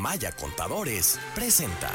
Maya Contadores presenta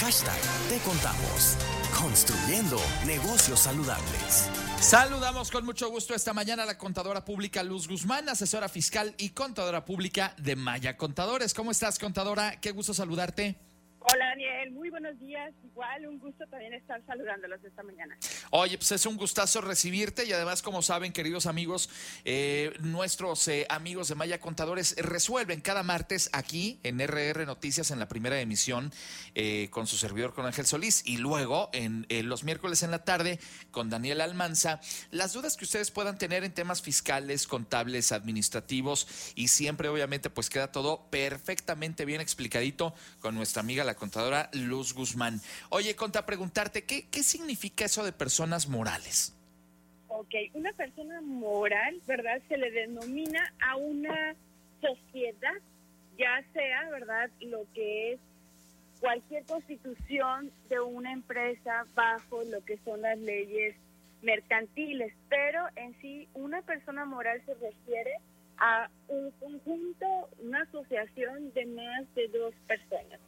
hashtag Te Contamos, construyendo negocios saludables. Saludamos con mucho gusto esta mañana a la contadora pública Luz Guzmán, asesora fiscal y contadora pública de Maya Contadores. ¿Cómo estás, contadora? Qué gusto saludarte. Hola Daniel, muy buenos días. Igual un gusto también estar saludándolos esta mañana. Oye, pues es un gustazo recibirte y además, como saben, queridos amigos, eh, nuestros eh, amigos de Maya Contadores resuelven cada martes aquí en RR Noticias en la primera emisión eh, con su servidor con Ángel Solís y luego en los miércoles en la tarde con Daniel Almanza las dudas que ustedes puedan tener en temas fiscales, contables, administrativos y siempre obviamente pues queda todo perfectamente bien explicadito con nuestra amiga la contadora Luz Guzmán. Oye, Conta, preguntarte, ¿qué, ¿qué significa eso de personas morales? Ok, una persona moral, ¿verdad? Se le denomina a una sociedad, ya sea, ¿verdad? Lo que es cualquier constitución de una empresa bajo lo que son las leyes mercantiles, pero en sí una persona moral se refiere a un conjunto, una asociación de más de dos personas.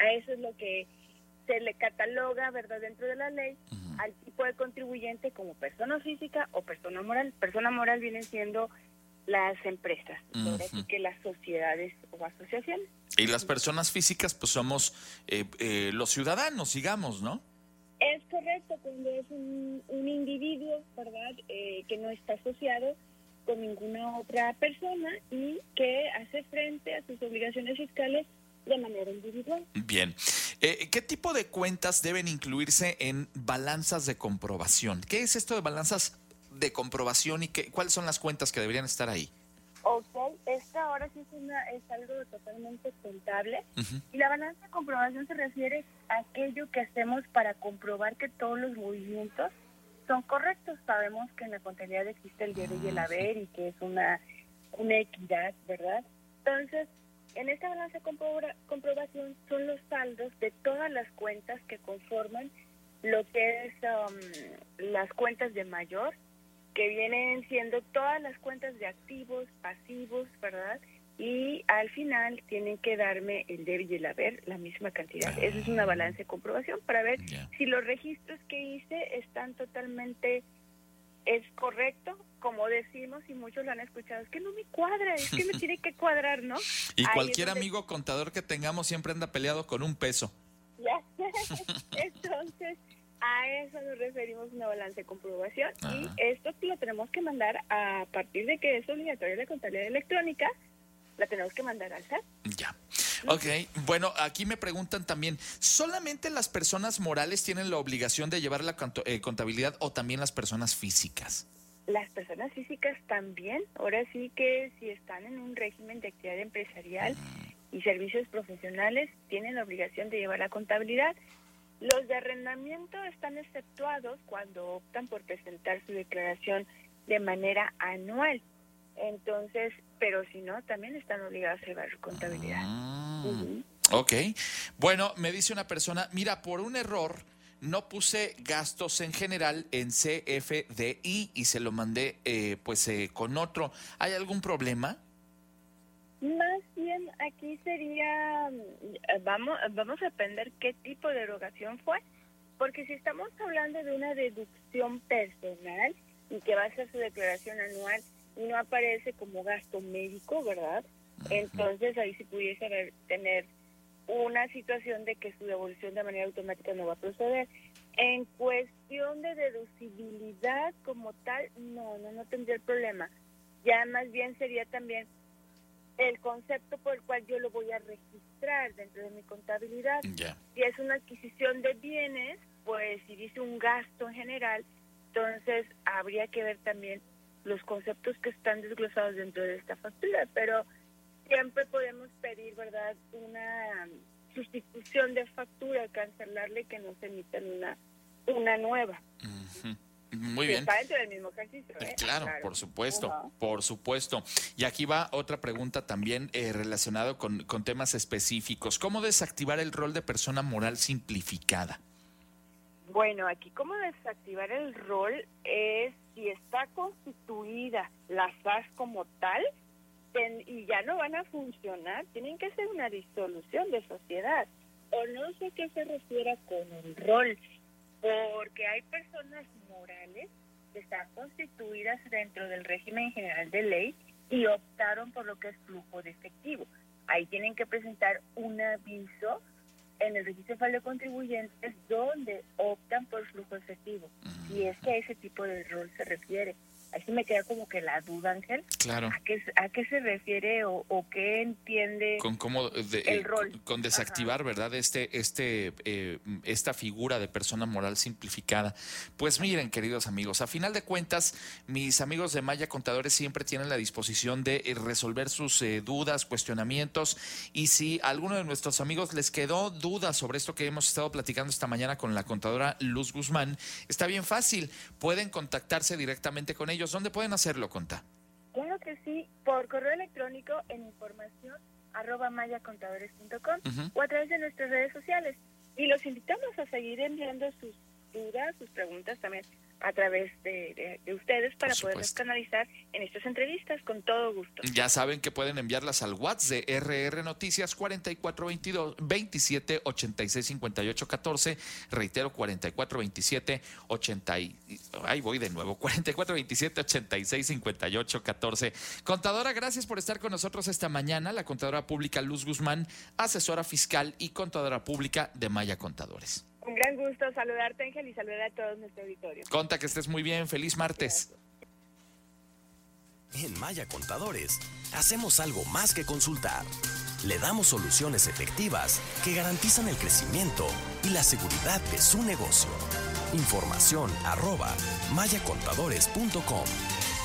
A eso es lo que se le cataloga, ¿verdad?, dentro de la ley al tipo de contribuyente como persona física o persona moral. Persona moral vienen siendo las empresas, así que las sociedades o asociaciones. Y las personas físicas, pues somos eh, eh, los ciudadanos, digamos, ¿no? Es correcto, cuando es un, individuo, ¿verdad?, eh, que no está asociado con ninguna otra persona y que hace frente a sus obligaciones fiscales de manera individual. Bien. Eh, ¿Qué tipo de cuentas deben incluirse en balanzas de comprobación? ¿Qué es esto de balanzas de comprobación y qué, cuáles son las cuentas que deberían estar ahí? Ok, esta ahora sí es, algo totalmente contable. Y la balanza de comprobación se refiere a aquello que hacemos para comprobar que todos los movimientos son correctos. Sabemos que en la contabilidad existe el debe y el haber y que es una, una equidad, ¿verdad? Entonces, en esta balanza de comprobación son los saldos de todas las cuentas que conforman lo que es um, las cuentas de mayor, que vienen siendo todas las cuentas de activos, pasivos, ¿verdad? Y al final tienen que darme el debe y el haber, la misma cantidad. Esa es una balanza de comprobación para ver si los registros que hice están totalmente es correcto, como decimos y muchos lo han escuchado, es que no me cuadra, es que me tiene que cuadrar, ¿no? Y cualquier amigo contador que tengamos siempre anda peleado con un peso. Ya Entonces, a eso nos referimos una balance de comprobación y esto lo tenemos que mandar a partir de que es obligatoria la contabilidad electrónica, la tenemos que mandar al SAT. Ya. Ok, bueno, aquí me preguntan también, ¿solamente las personas morales tienen la obligación de llevar la eh, contabilidad o también las personas físicas? Las personas físicas también, ahora sí que si están en un régimen de actividad empresarial y servicios profesionales, tienen la obligación de llevar la contabilidad. Los de arrendamiento están exceptuados cuando optan por presentar su declaración de manera anual. Entonces, pero si no, también están obligados a llevar contabilidad. Ah, ok. Bueno, me dice una persona, mira, por un error no puse gastos en general en CFDI y se lo mandé eh, pues eh, con otro. ¿Hay algún problema? Más bien aquí sería, mm, vamos, vamos a aprender qué tipo de erogación fue, porque si estamos hablando de una deducción personal y que va a ser su declaración anual, no aparece como gasto médico, ¿verdad? Entonces ahí sí pudiese haber, tener una situación de que su devolución de manera automática no va a proceder. En cuestión de deducibilidad como tal, no, no, no tendría el problema. Ya más bien sería también el concepto por el cual yo lo voy a registrar dentro de mi contabilidad. Si es una adquisición de bienes, pues si dice un gasto en general, entonces habría que ver también los conceptos que están desglosados dentro de esta factura, pero siempre podemos pedir, ¿verdad?, una sustitución de factura, cancelarle que nos emiten una, una nueva. Muy bien. Está dentro del mismo ejercicio. ¿eh? Claro, por supuesto, por supuesto. Y aquí va otra pregunta también eh, relacionada con, con temas específicos. ¿Cómo desactivar el rol de persona moral simplificada? Bueno, aquí cómo desactivar el rol es si está constituida la SAS como tal, y ya no van a funcionar, tienen que ser una disolución de sociedad. O no sé qué se refiere con el rol, porque hay personas morales que están constituidas dentro del régimen general de ley y optaron por lo que es flujo de efectivo. Ahí tienen que presentar un aviso en el registro de contribuyentes donde optan por flujo efectivo. Y es que a ese tipo de rol se refiere. Así me queda como que la duda, Ángel. Claro. ¿A qué, a qué se refiere o, qué entiende con cómo el eh, rol? Con desactivar, ¿verdad? Este, este, eh, esta figura de persona moral simplificada. Pues miren, queridos amigos, a final de cuentas, mis amigos de Maya Contadores siempre tienen la disposición de eh, resolver sus dudas, cuestionamientos. Y si a alguno de nuestros amigos les quedó duda sobre esto que hemos estado platicando esta mañana con la contadora Luz Guzmán, está bien fácil. Pueden contactarse directamente con ellos ¿Dónde pueden hacerlo, Conta? Claro que sí, por correo electrónico en información arroba mayacontadores.com o a través de nuestras redes sociales. Y los invitamos a seguir enviando sus dudas, sus preguntas también a través de, ustedes para poderlas canalizar en estas entrevistas con todo gusto. Ya saben que pueden enviarlas al WhatsApp de RR Noticias 4422 27 86 58 14. Reitero 44 27 80 ahí voy de nuevo 44 27 86 58 14. Contadora, gracias por estar con nosotros esta mañana. La contadora pública Luz Guzmán, asesora fiscal y contadora pública de Maya Contadores. Un gran gusto saludarte, Ángel, y saludar a todos nuestro auditorio. Conta que estés muy bien. Feliz martes. En Maya Contadores, hacemos algo más que consultar. Le damos soluciones efectivas que garantizan el crecimiento y la seguridad de su negocio. Información arroba mayacontadores.com